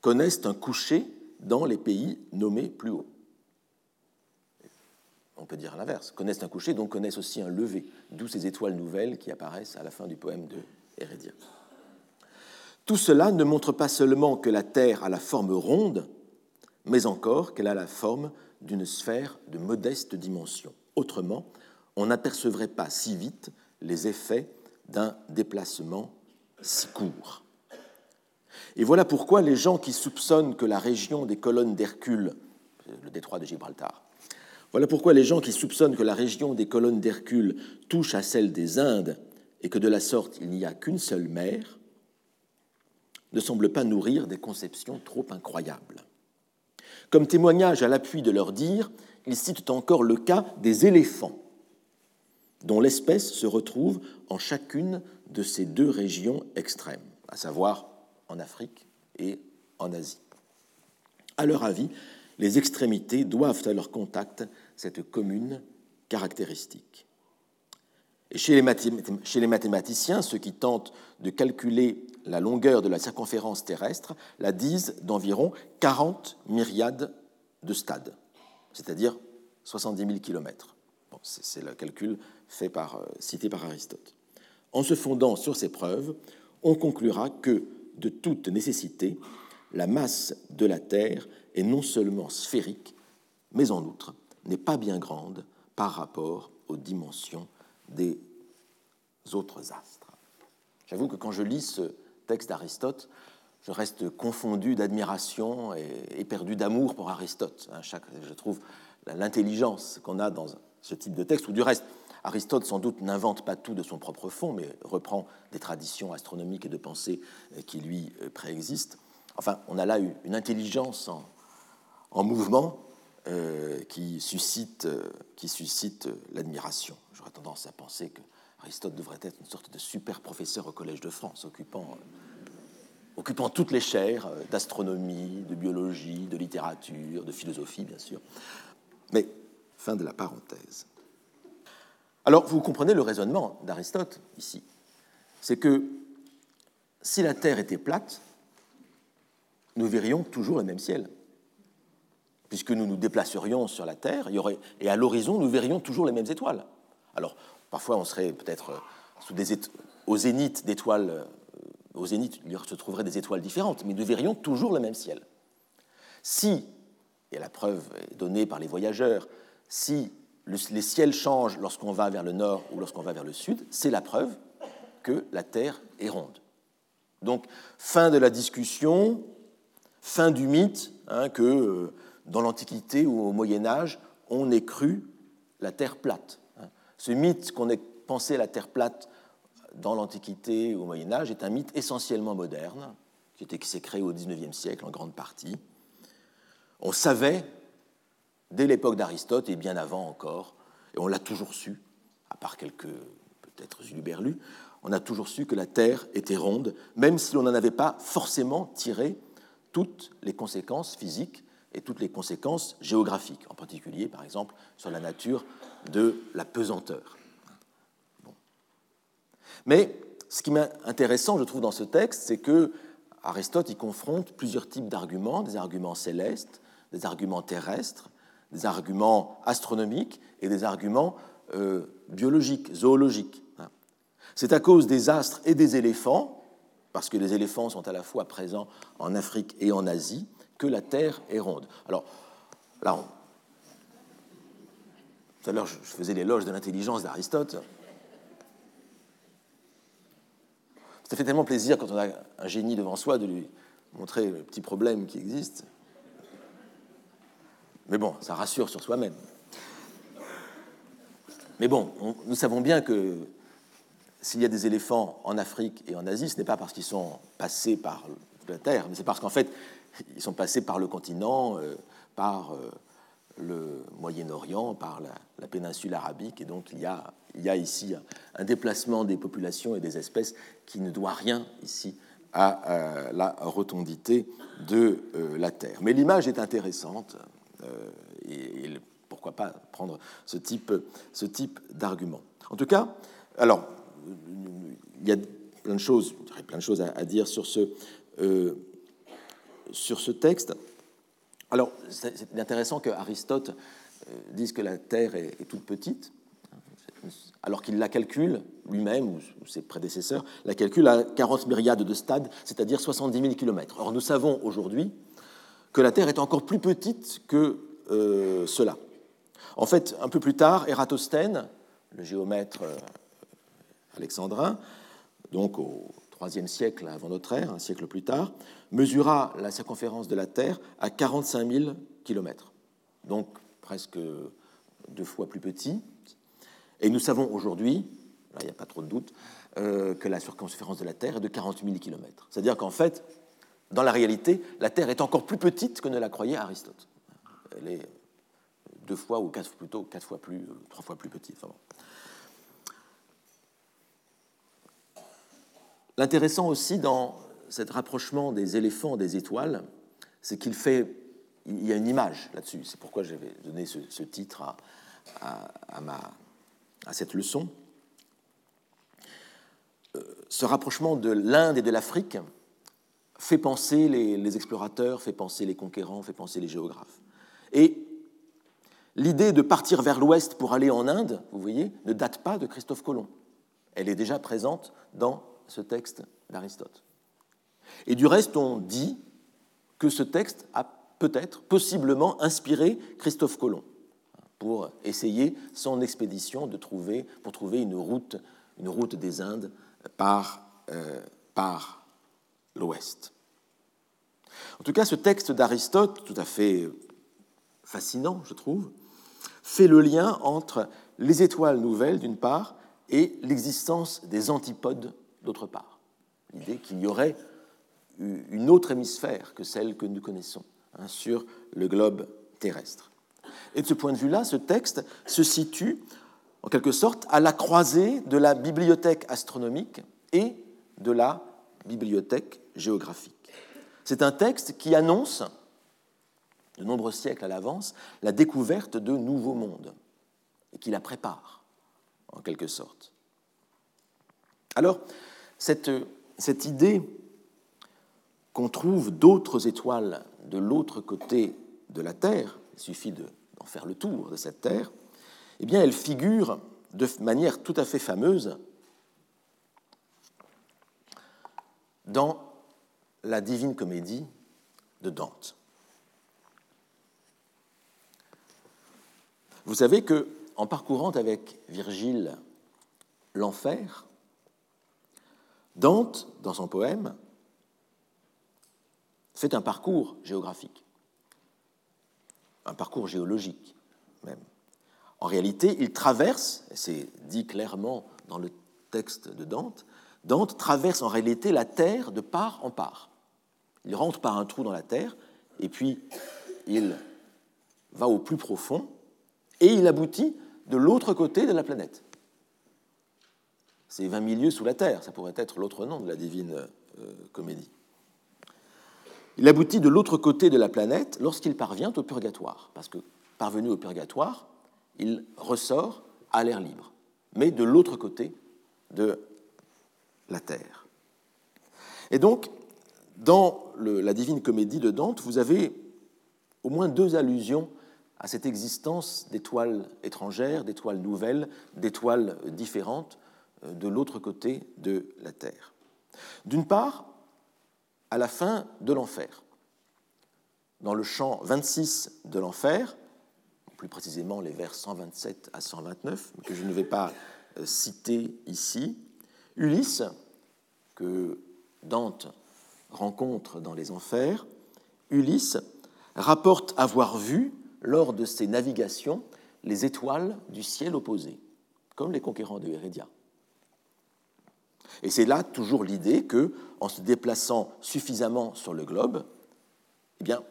connaissent un coucher dans les pays nommés plus haut. On peut dire l'inverse, connaissent un coucher, donc connaissent aussi un lever, d'où ces étoiles nouvelles qui apparaissent à la fin du poème de Hérédia. Tout cela ne montre pas seulement que la Terre a la forme ronde, mais encore qu'elle a la forme d'une sphère de modeste dimension. Autrement, on n'apercevrait pas si vite les effets d'un déplacement si court. Et voilà pourquoi les gens qui soupçonnent que la région des colonnes d'Hercule, le détroit de Gibraltar, voilà pourquoi les gens qui soupçonnent que la région des colonnes d'Hercule touche à celle des Indes et que de la sorte il n'y a qu'une seule mer, ne semblent pas nourrir des conceptions trop incroyables. Comme témoignage à l'appui de leur dire, ils citent encore le cas des éléphants, dont l'espèce se retrouve en chacune de ces deux régions extrêmes, à savoir en Afrique et en Asie. À leur avis, les extrémités doivent à leur contact cette commune caractéristique. Chez les mathématiciens, ceux qui tentent de calculer la longueur de la circonférence terrestre la disent d'environ 40 myriades de stades, c'est-à-dire 70 000 kilomètres. c'est le calcul fait par, euh, cité par Aristote. En se fondant sur ces preuves, on conclura que, de toute nécessité, la masse de la Terre est non seulement sphérique, mais en outre n'est pas bien grande par rapport aux dimensions des autres astres. J'avoue que quand je lis ce texte d'Aristote, je reste confondu d'admiration et éperdu d'amour pour Aristote. Hein, je trouve l'intelligence qu'on a dans ce type de texte, ou du reste, Aristote sans doute n'invente pas tout de son propre fond, mais reprend des traditions astronomiques et de pensée qui lui préexistent. Enfin, on a là une intelligence en, mouvement euh, qui suscite, qui suscite l'admiration. J'aurais tendance à penser que Aristote devrait être une sorte de super professeur au Collège de France, occupant, occupant toutes les chaires euh, d'astronomie, de biologie, de littérature, de philosophie, bien sûr. Mais fin de la parenthèse. Alors, vous comprenez le raisonnement d'Aristote ici. C'est que si la Terre était plate, nous verrions toujours le même ciel. Puisque nous nous déplacerions sur la Terre, il y aurait, et à l'horizon, nous verrions toujours les mêmes étoiles. Alors, Parfois, on serait peut-être euh, au zénith d'étoiles, euh, au zénith, il se trouverait des étoiles différentes, mais nous verrions toujours le même ciel. Si, et la preuve est donnée par les voyageurs, si les ciels changent lorsqu'on va vers le nord ou lorsqu'on va vers le sud, c'est la preuve que la Terre est ronde. Donc, fin de la discussion, fin du mythe hein, que euh, dans l'Antiquité ou au Moyen Âge, on ait cru la Terre plate. Ce mythe qu'on ait pensé la Terre plate dans l'Antiquité ou au Moyen Âge est un mythe essentiellement moderne, qui, s'est créé au XIXe siècle en grande partie. On savait, dès l'époque d'Aristote et bien avant encore, et on l'a toujours su, à part quelques peut-être uluberlus, on a toujours su que la Terre était ronde, même si l'on n'en avait pas forcément tiré toutes les conséquences physiques et toutes les conséquences géographiques, en particulier, par exemple, sur la nature de la pesanteur. Mais ce qui m'est intéressant, je trouve, dans ce texte, c'est que Aristote y confronte plusieurs types d'arguments, des arguments célestes, des arguments terrestres, des arguments astronomiques et des arguments euh, biologiques, zoologiques. C'est à cause des astres et des éléphants, parce que les éléphants sont à la fois présents en Afrique et en Asie, la Terre est ronde. Alors, là, tout à l'heure, je faisais l'éloge de l'intelligence d'Aristote. Ça fait tellement plaisir quand on a un génie devant soi de lui montrer le petit problème qui existe. Mais bon, ça rassure sur soi-même. Mais bon, nous savons bien que s'il y a des éléphants en Afrique et en Asie, ce n'est pas parce qu'ils sont passés par la Terre, mais c'est parce qu'en fait, ils sont passés par le continent, euh, par euh, le Moyen-Orient, par la, péninsule arabique, et donc il y a, ici un, déplacement des populations et des espèces qui ne doit rien ici à, la rotondité de euh, la Terre. Mais l'image est intéressante, et, pourquoi pas prendre ce type, d'argument. En tout cas, alors, il y a plein de choses, plein de choses à dire sur ce sur ce texte. Alors, c'est intéressant que Aristote euh, dise que la Terre est, toute petite. alors qu'il la calcule lui-même ou ses prédécesseurs, la calcule à 40 myriades de stades, c'est-à-dire 70 000 km. Or, nous savons aujourd'hui que la Terre est encore plus petite que euh, cela. En fait, un peu plus tard, Ératosthène, le géomètre euh, alexandrin, donc au IIIe siècle avant notre ère, un siècle plus tard, mesura la circonférence de la Terre à 45 000 km, donc presque deux fois plus petit. Et nous savons aujourd'hui, il n'y a pas trop de doute, euh, que la circonférence de la Terre est de 40 000 km. C'est-à-dire qu'en fait, dans la réalité, la Terre est encore plus petite que ne la croyait Aristote. Elle est deux fois ou quatre, plutôt quatre fois plus, trois fois plus petite. L'intéressant aussi dans ce rapprochement des éléphants des étoiles, c'est qu'il fait, il y a une image là-dessus. C'est pourquoi j'avais donné ce, titre à, ma, à, cette leçon. Euh, ce rapprochement de l'Inde et de l'Afrique fait penser les, les, explorateurs, fait penser les conquérants, fait penser les géographes. Et l'idée de partir vers l'ouest pour aller en Inde, vous voyez, ne date pas de Christophe Colomb. Elle est déjà présente dans ce texte d'Aristote. Et du reste, on dit que ce texte a peut-être, possiblement, inspiré Christophe Colomb pour essayer son expédition de trouver, pour trouver une route, une route des Indes par, euh, par l'ouest. En tout cas, ce texte d'Aristote, tout à fait fascinant, je trouve, fait le lien entre les étoiles nouvelles, d'une part, et l'existence des antipodes d'autre part. L'idée qu'il y aurait une autre hémisphère que celle que nous connaissons hein, sur le globe terrestre. Et de ce point de vue-là, ce texte se situe en quelque sorte à la croisée de la bibliothèque astronomique et de la bibliothèque géographique. C'est un texte qui annonce, de nombreux siècles à l'avance, la découverte de nouveaux mondes et qui la prépare, en quelque sorte. Alors, cette, idée qu'on trouve d'autres étoiles de l'autre côté de la Terre, il suffit d'en faire le tour de cette Terre, eh bien, elle figure de manière tout à fait fameuse dans la Divine Comédie de Dante. Vous savez que, en parcourant avec Virgile l'enfer, Dante, dans son poème, fait un parcours géographique, un parcours géologique même. En réalité, il traverse, c'est dit clairement dans le texte de Dante, Dante traverse en réalité la Terre de part en part. Il rentre par un trou dans la Terre, et puis il va au plus profond, et il aboutit de l'autre côté de la planète c'est 20 milieux sous la terre, ça pourrait être l'autre nom de la divine euh, comédie. Il aboutit de l'autre côté de la planète lorsqu'il parvient au purgatoire, parce que parvenu au purgatoire, il ressort à l'air libre, mais de l'autre côté de la Terre. Et donc, dans la Divine Comédie de Dante, vous avez au moins deux allusions à cette existence d'étoiles étrangères, d'étoiles nouvelles, d'étoiles différentes, de l'autre côté de la terre. D'une part, à la fin de l'enfer. Dans le chant 26 de l'enfer, plus précisément les vers 127 à 129, que je ne vais pas euh, citer ici, Ulysse, que Dante rencontre dans les enfers, Ulysse rapporte avoir vu, lors de ses navigations, les étoiles du ciel opposé, comme les conquérants de Hérédia. Et c'est là toujours l'idée que, en se déplaçant suffisamment sur le globe, eh bien,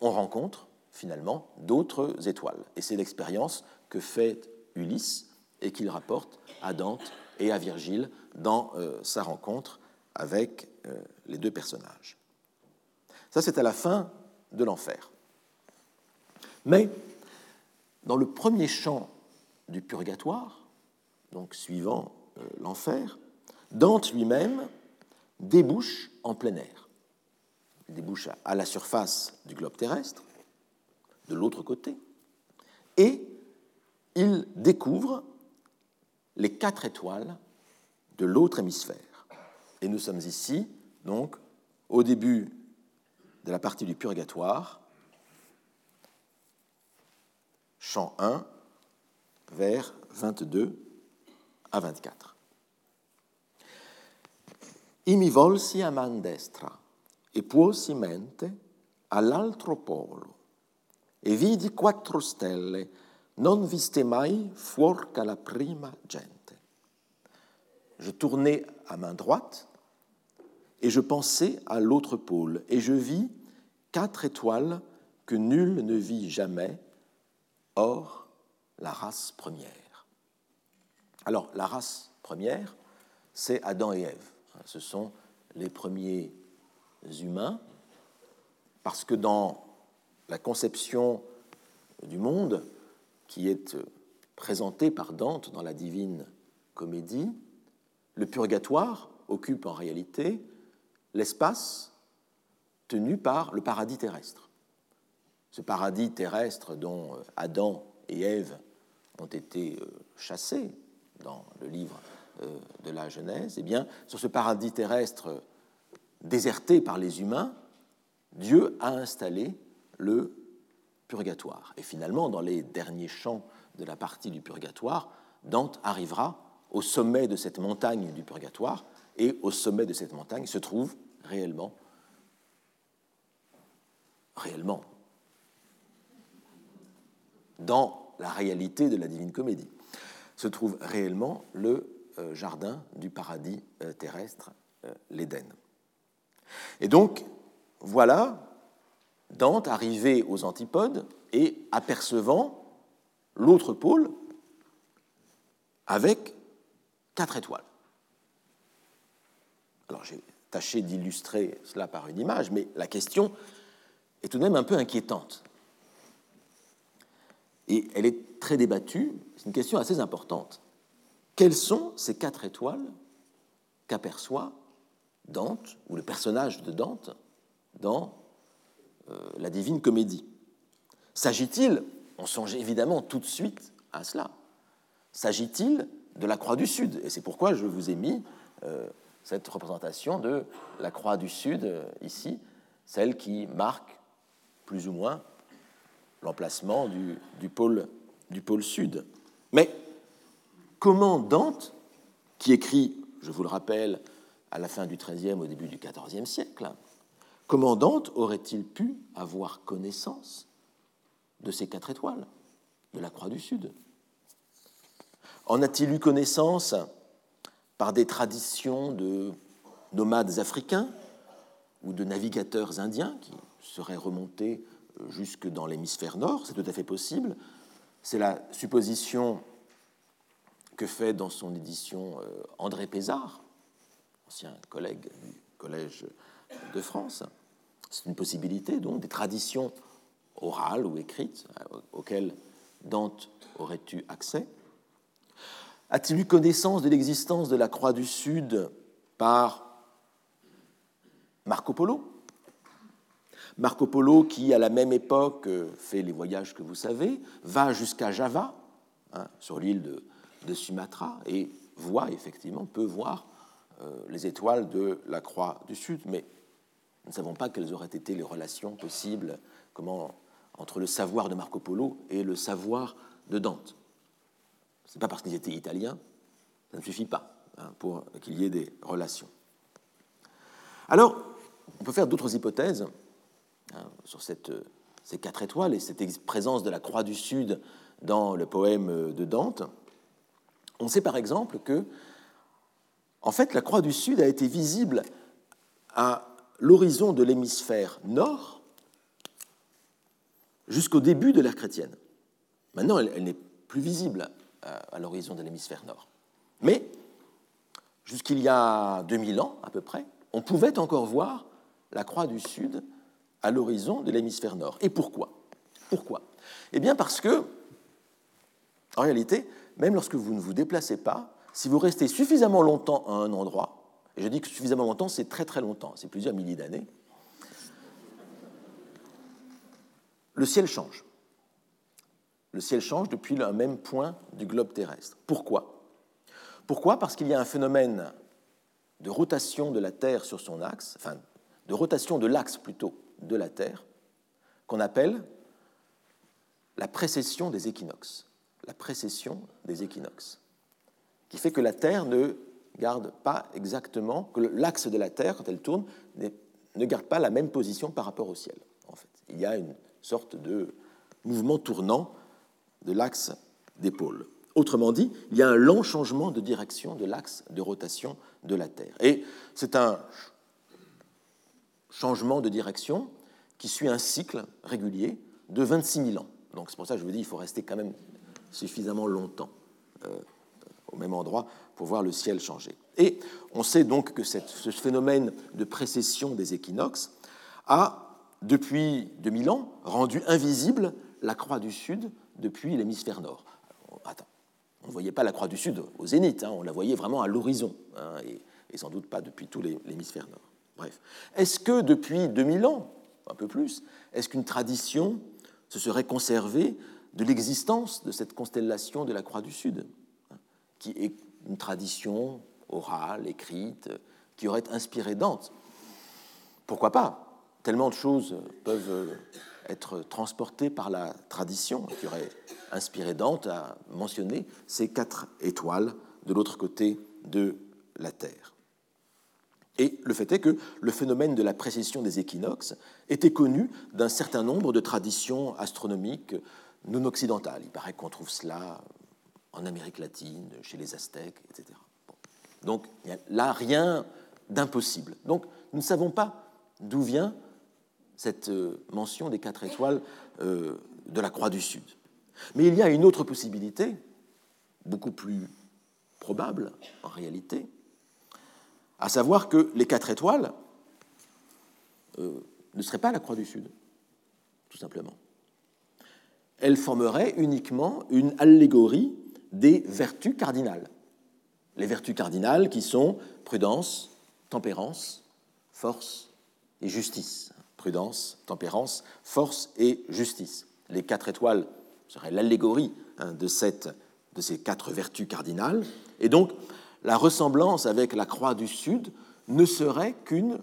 on rencontre finalement d'autres étoiles. Et c'est l'expérience que fait Ulysse et qu'il rapporte à Dante et à Virgile dans euh, sa rencontre avec euh, les deux personnages. Ça, c'est à la fin de l'enfer. Mais dans le premier chant du purgatoire, donc suivant euh, l'enfer, Dante lui-même débouche en plein air. Il débouche à la surface du globe terrestre, de l'autre côté, et il découvre les quatre étoiles de l'autre hémisphère. Et nous sommes ici, donc, au début de la partie du purgatoire, chant 1, vers 22 à 24. I mi volsi a man destra e puosi mente all'altro polo e vidi quattro stelle non viste mai fuor la prima gente. Je tournai à main droite et je pensais à l'autre pôle et je vis quatre étoiles que nul ne vit jamais, or la race première. Alors la race première, c'est Adam et Ève. Ce sont les premiers humains, parce que dans la conception du monde qui est présentée par Dante dans la divine comédie, le purgatoire occupe en réalité l'espace tenu par le paradis terrestre. Ce paradis terrestre dont Adam et Ève ont été euh, chassés dans le livre euh, de la Genèse, eh bien, sur ce paradis terrestre déserté par les humains, Dieu a installé le purgatoire. Et finalement, dans les derniers chants de la partie du purgatoire, Dante arrivera au sommet de cette montagne du purgatoire, et au sommet de cette montagne se trouve réellement, réellement, dans la réalité de la Divine Comédie, se trouve réellement le euh, jardin du paradis euh, terrestre, euh, l'Éden. Et donc, voilà Dante arrivé aux antipodes et apercevant l'autre pôle avec quatre étoiles. Alors j'ai tâché d'illustrer cela par une image, mais la question est tout de même un peu inquiétante. Et elle est très débattue, c'est une question assez importante. Quelles sont ces quatre étoiles qu'aperçoit Dante, ou le personnage de Dante, dans euh, la divine comédie? S'agit-il, on songe évidemment tout de suite à cela, s'agit-il de la croix du Sud? Et c'est pourquoi je vous ai mis euh, cette représentation de la croix du Sud euh, ici, celle qui marque plus ou moins l'emplacement du, pôle, du pôle Sud. Mais comment Dante, qui écrit, je vous le rappelle, à la fin du XIIIe, au début du XIVe siècle, comment Dante aurait-il pu avoir connaissance de ces quatre étoiles, de la Croix du Sud? En a-t-il eu connaissance par des traditions de nomades africains ou de navigateurs indiens qui seraient remontés jusque dans l'hémisphère nord? C'est tout à fait possible. C'est la supposition que fait dans son édition euh, André Pézard, ancien collègue du Collège de France. C'est une possibilité, donc, des traditions orales ou écrites euh, auxquelles Dante aurait eu accès. A-t-il eu connaissance de l'existence de la Croix du Sud par Marco Polo? Marco Polo, qui à la même époque euh, fait les voyages que vous savez, va jusqu'à Java, hein, sur l'île de, de Sumatra et voit effectivement, peut voir euh, les étoiles de la Croix du Sud, mais nous ne savons pas quelles auraient été les relations possibles comment, entre le savoir de Marco Polo et le savoir de Dante. Ce n'est pas parce qu'ils étaient italiens, ça ne suffit pas hein, pour qu'il y ait des relations. Alors, on peut faire d'autres hypothèses hein, sur cette, ces quatre étoiles et cette présence de la Croix du Sud dans le poème de Dante. On sait par exemple que, en fait, la croix du Sud a été visible à l'horizon de l'hémisphère nord jusqu'au début de l'ère chrétienne. Maintenant, elle, n'est plus visible à, à l'horizon de l'hémisphère nord. Mais, jusqu'il y a 2000 ans à peu près, on pouvait encore voir la croix du Sud à l'horizon de l'hémisphère nord. Et pourquoi? Pourquoi? Eh bien parce que, en réalité, même lorsque vous ne vous déplacez pas, si vous restez suffisamment longtemps à un endroit, et je dis que suffisamment longtemps, c'est très très longtemps, c'est plusieurs milliers d'années, le ciel change. Le ciel change depuis le même point du globe terrestre. Pourquoi? Pourquoi? Parce qu'il y a un phénomène de rotation de la Terre sur son axe, enfin de rotation de l'axe plutôt de la Terre, qu'on appelle la précession des équinoxes. La précession des équinoxes, qui fait que la Terre ne garde pas exactement, que l'axe de la Terre, quand elle tourne, ne garde pas la même position par rapport au ciel. En fait. Il y a une sorte de mouvement tournant de l'axe des pôles. Autrement dit, il y a un lent changement de direction de l'axe de rotation de la Terre. Et c'est un changement de direction qui suit un cycle régulier de 26 000 ans. Donc c'est pour ça que je vous dis qu'il faut rester quand même suffisamment longtemps euh, au même endroit pour voir le ciel changer. Et on sait donc que ce phénomène de précession des équinoxes a, depuis 2000 ans, rendu invisible la croix du Sud depuis l'hémisphère nord. Attends, on ne voyait pas la croix du Sud au zénith, hein, on la voyait vraiment à l'horizon, hein, et, et, sans doute pas depuis tout l'hémisphère nord. Bref. Est-ce que depuis 2000 ans, un peu plus, est-ce qu'une tradition se serait conservée de l'existence de cette constellation de la Croix du Sud, hein, qui est une tradition orale, écrite, qui aurait inspiré Dante Pourquoi pas? Tellement de choses peuvent être transportées par la tradition qui aurait inspiré Dante à mentionner ces quatre étoiles de l'autre côté de la Terre. Et le fait est que le phénomène de la précession des équinoxes était connu d'un certain nombre de traditions astronomiques non occidentales. Il paraît qu'on trouve cela en Amérique latine, chez les Aztèques, etc. Donc il n'y a là rien d'impossible. Donc nous ne savons pas d'où vient cette euh, mention des quatre étoiles euh, de la Croix du Sud. Mais il y a une autre possibilité, beaucoup plus probable en réalité, à savoir que les quatre étoiles euh, ne seraient pas la croix du Sud, tout simplement. Elles formeraient uniquement une allégorie des vertus cardinales. Les vertus cardinales qui sont prudence, tempérance, force et justice. Prudence, tempérance, force et justice. Les quatre étoiles seraient l'allégorie hein, de, de ces quatre vertus cardinales. Et donc, la ressemblance avec la croix du Sud ne serait qu'une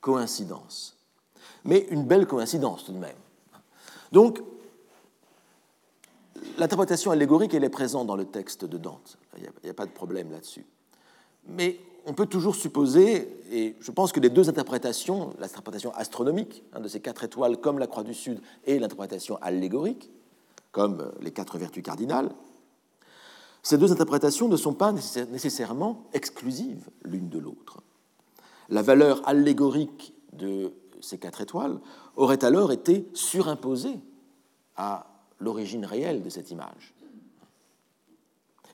coïncidence. Mais une belle coïncidence tout de même. Donc, l'interprétation allégorique, elle est présente dans le texte de Dante. Il n'y a, pas de problème là-dessus. Mais on peut toujours supposer, et je pense que les deux interprétations, l'interprétation astronomique hein, de ces quatre étoiles comme la croix du Sud et l'interprétation allégorique, comme les quatre vertus cardinales, ces deux interprétations ne sont pas nécessairement exclusives l'une de l'autre. La valeur allégorique de ces quatre étoiles aurait alors été surimposée à l'origine réelle de cette image.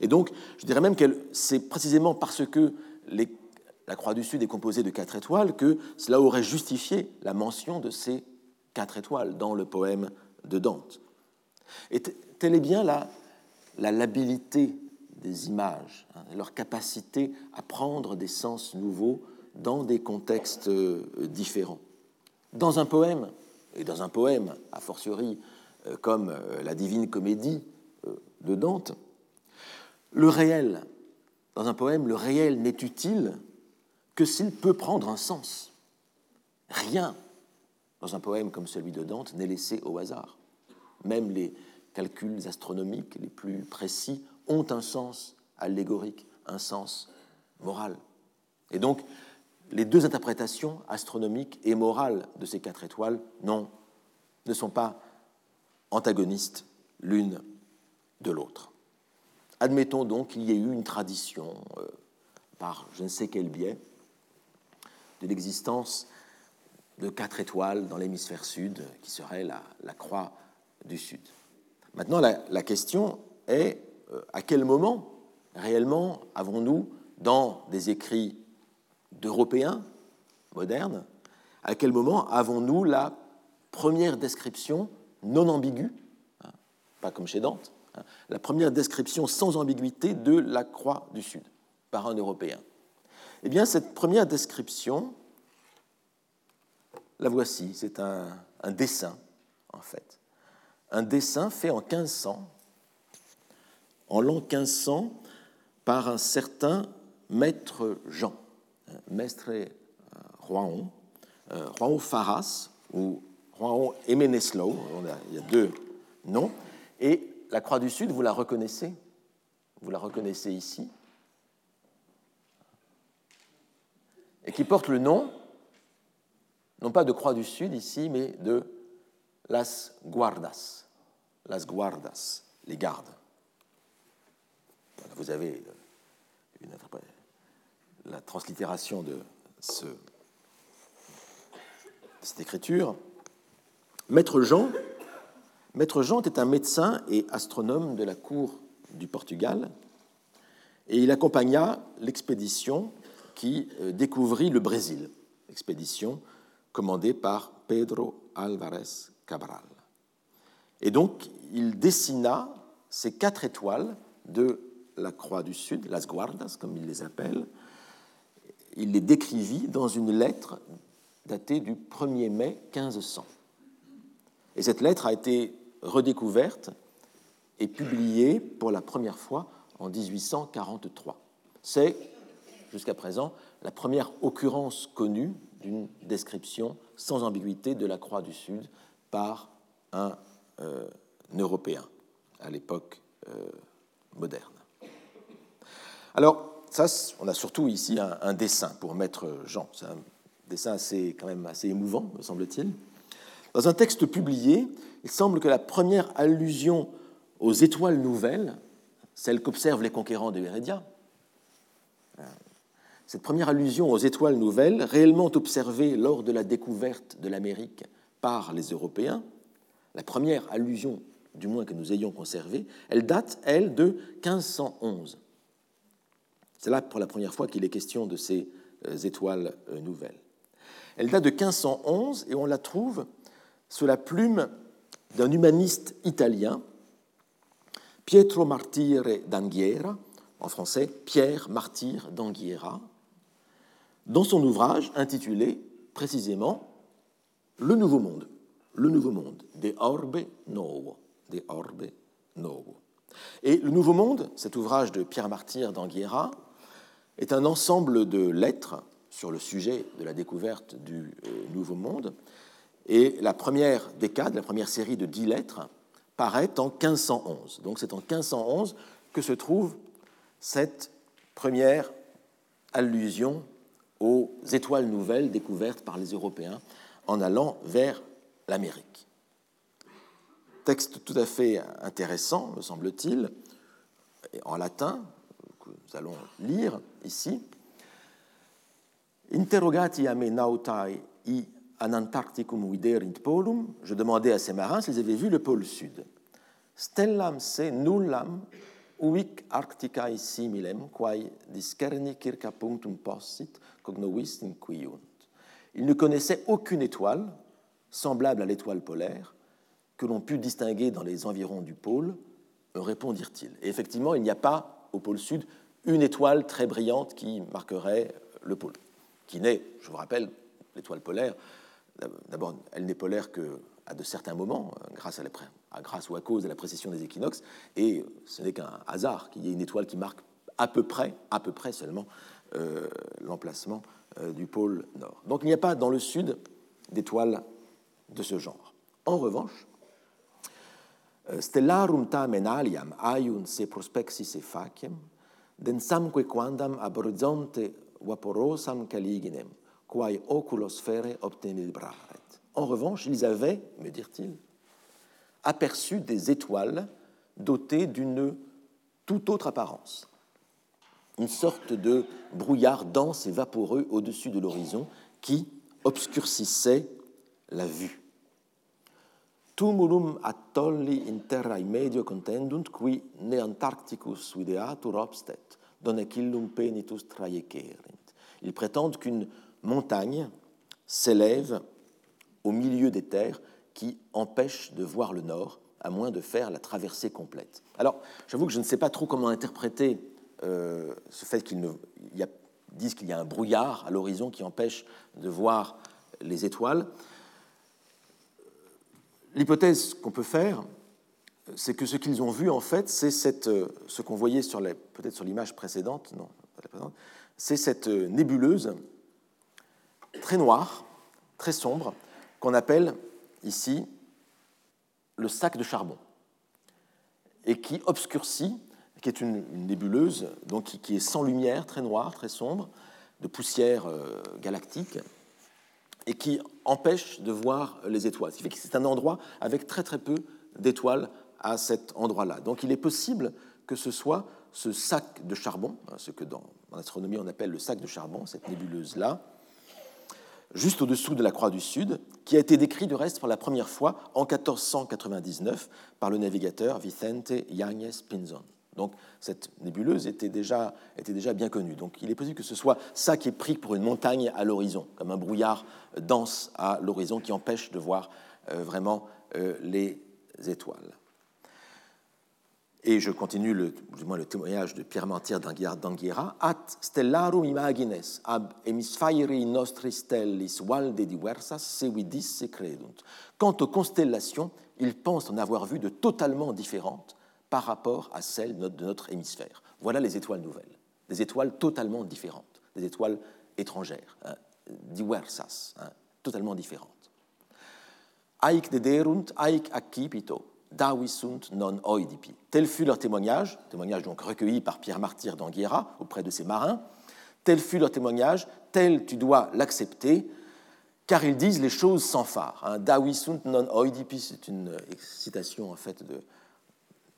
Et donc, je dirais même que c'est précisément parce que la Croix du Sud est composée de quatre étoiles que cela aurait justifié la mention de ces quatre étoiles dans le poème de Dante. Et telle est bien la la labilité des images, hein, leur capacité à prendre des sens nouveaux dans des contextes euh, différents. Dans un poème, et dans un poème, a fortiori, comme euh, la Divine Comédie de Dante, le réel, dans un poème, le réel n'est utile que s'il peut prendre un sens. Rien dans un poème comme celui de Dante n'est laissé au hasard. Même les, calculs astronomiques les plus précis ont un sens allégorique, un sens moral. Et donc, les deux interprétations astronomiques et morales de ces quatre étoiles, non, ne sont pas antagonistes l'une de l'autre. Admettons donc qu'il y ait eu une tradition, euh, par je ne sais quel biais, de l'existence de quatre étoiles dans l'hémisphère sud, qui serait la, croix du sud. Maintenant, la, question est euh, à quel moment réellement avons-nous, dans des écrits d'Européens modernes, à quel moment avons-nous la première description non ambiguë, hein, pas comme chez Dante, hein, la première description sans ambiguïté de la croix du Sud par un Européen. Eh bien, cette première description, la voici, c'est un dessin, en fait. Un dessin fait en 1500, en l'an 1500, par un certain maître Jean, maître Juan, Juan Faras ou Juan Emeneslo, il y a deux noms, et la Croix du Sud, vous la reconnaissez? Vous la reconnaissez ici? Et qui porte le nom, non pas de Croix du Sud ici, mais de Las Guardas. Las Guardas, les gardes. Vous avez la translittération de cette écriture. Maître Jean était un médecin et astronome de la cour du Portugal, et il accompagna l'expédition qui euh, découvrit le Brésil, expédition commandée par Pedro Álvarez Cabral. Et donc, il dessina ces quatre étoiles de la Croix du Sud, las Guardas, comme il les appelle. Il les décrivit dans une lettre datée du 1er mai 1500. Et cette lettre a été redécouverte et publiée pour la première fois en 1843. C'est, jusqu'à présent, la première occurrence connue d'une description sans ambiguïté de la Croix du Sud par un, euh, Européen à l'époque euh, moderne. Alors, ça, on a surtout ici un, un dessin pour mettre Jean. C'est un dessin assez, quand même assez émouvant, me semble-t-il. Dans un texte publié, il semble que la première allusion aux étoiles nouvelles, celle qu'observent les conquérants de Heredia, cette première allusion aux étoiles nouvelles, réellement observée lors de la découverte de l'Amérique par les Européens, la première allusion, du moins que nous ayons conservée, elle date, elle, de 1511. C'est là pour la première fois qu'il est question de ces euh, étoiles euh, nouvelles. Elle date de 1511 et on la trouve sous la plume d'un humaniste italien, Pietro Martire d'Anghiera, en français Pierre Martyr d'Anghiera, dans son ouvrage intitulé précisément Le Nouveau Monde, le Nouveau Monde, De Orbe Novo, De Orbe Novo. Et le Nouveau Monde, cet ouvrage de Pierre Martyr d'Anghiera, est un ensemble de lettres sur le sujet de la découverte du euh, Nouveau Monde, et la première décade, la première série de dix lettres, paraît en 1511. Donc c'est en 1511 que se trouve cette première allusion aux étoiles nouvelles découvertes par les Européens en allant vers l'Amérique. Texte tout à fait intéressant, me semble-t-il, en latin, que nous allons lire ici. Interrogati me nautai i Antarcticum viderint polum, je demandais à ces marins s'ils avaient vu le pôle sud. Stellam se nullam uic arcticae similem, quae discerni circa punctum possit, cognovis inquiunt. Ils ne connaissaient aucune étoile semblable à l'étoile polaire que l'on put distinguer dans les environs du pôle, répondirent-ils. Et effectivement, il n'y a pas au pôle sud une étoile très brillante qui marquerait le pôle, qui n'est, je vous rappelle, l'étoile polaire, D'abord, elle n'est polaire qu'à de certains moments, grâce, à grâce ou à cause de la précision des équinoxes, et ce n'est qu'un hasard qu'il y ait une étoile qui marque à peu près, à peu près seulement, euh, l'emplacement euh, du pôle nord. Donc il n'y a pas dans le sud d'étoiles de ce genre. En revanche, euh, stellarum tamen aliam se prospexis e faciem, densamque quandam ab vaporosam caliginem, en revanche, ils avaient, me dirent-ils, aperçu des étoiles dotées d'une toute autre apparence, une sorte de brouillard dense et vaporeux au-dessus de l'horizon qui obscurcissait la vue. Tumulum attolli in terra medio contendunt qui ne Antarcticus videatur obstet, donecillum penitus traiecerint. Ils prétendent qu'une montagne s'élève au milieu des terres qui empêchent de voir le nord, à moins de faire la traversée complète. Alors, j'avoue que je ne sais pas trop comment interpréter euh, ce fait qu'ils disent qu'il y a un brouillard à l'horizon qui empêche de voir les étoiles. L'hypothèse qu'on peut faire, c'est que ce qu'ils ont vu, en fait, c'est ce qu'on voyait peut-être sur l'image précédente, non, c'est cette nébuleuse très noire, très sombre, qu'on appelle ici le sac de charbon, et qui obscurcit, qui est une, nébuleuse donc qui, est sans lumière, très noire, très sombre, de poussière euh, galactique, et qui empêche de voir les étoiles. C'est un endroit avec très très peu d'étoiles à cet endroit-là. Donc il est possible que ce soit ce sac de charbon, hein, ce que dans, en astronomie on appelle le sac de charbon, cette nébuleuse-là, juste au-dessous de la Croix du Sud, qui a été décrit du reste pour la première fois en 1499 par le navigateur Vicente Yáñez Pinzón. Donc cette nébuleuse était déjà, était déjà bien connue. Donc il est possible que ce soit ça qui est pris pour une montagne à l'horizon, comme un brouillard dense à l'horizon qui empêche de voir euh, vraiment euh, les étoiles. Et je continue le, témoignage de Pierre Mantier d'Anguera. At stellarum imagines ab hemispheri nostri stellis valde diversas sevidis se credunt. Quant aux constellations, ils pensent en avoir vu de totalement différentes par rapport à celles de notre hémisphère. Voilà les étoiles nouvelles, des étoiles totalement différentes, des étoiles étrangères, hein, diversas, hein, totalement différentes. Aik dederunt, aik accipito, Dawisunt non oidipi. Tel fut leur témoignage, témoignage donc recueilli par Pierre Martyr d'Anguera auprès de ses marins. Tel fut leur témoignage, tel tu dois l'accepter, car ils disent les choses sans phare. Hein. Dawisunt non oidipi, c'est une citation en fait de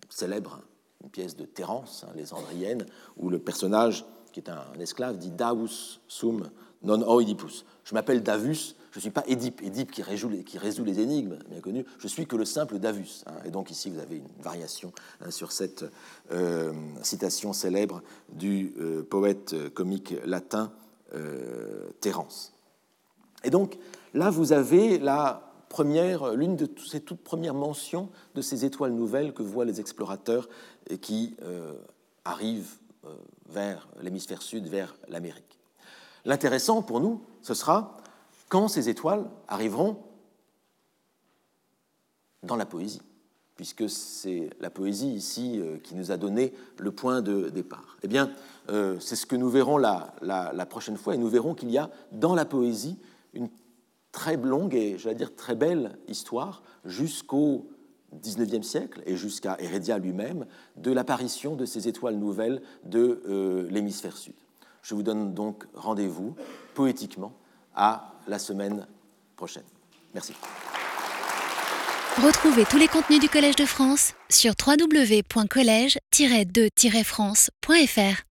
célèbre, une pièce de Terence, hein, les Andriennes, où le personnage qui est un, esclave dit Davus sum non oidipus. Je m'appelle Davus, je ne suis pas Édipe, Édipe qui résout, les, énigmes, bien connu, je suis que le simple Davus. Hein. Et donc ici, vous avez une variation hein, sur cette euh, citation célèbre du euh, poète comique latin euh, Terence. Et donc là, vous avez la première, l'une de ces toutes premières mentions de ces étoiles nouvelles que voient les explorateurs et qui arrivent vers l'hémisphère sud, vers l'Amérique. L'intéressant pour nous, ce sera quand ces étoiles arriveront dans la poésie, puisque c'est la poésie ici euh, qui nous a donné le point de départ. Eh bien, euh, c'est ce que nous verrons la, prochaine fois, et nous verrons qu'il y a dans la poésie une très longue et, je vais dire, très belle histoire jusqu'au XIXe siècle et jusqu'à Heredia lui-même de l'apparition de ces étoiles nouvelles de euh, l'hémisphère sud. Je vous donne donc rendez-vous poétiquement à la semaine prochaine. Merci. Retrouvez tous les contenus du Collège de France sur www.colège-2-france.fr.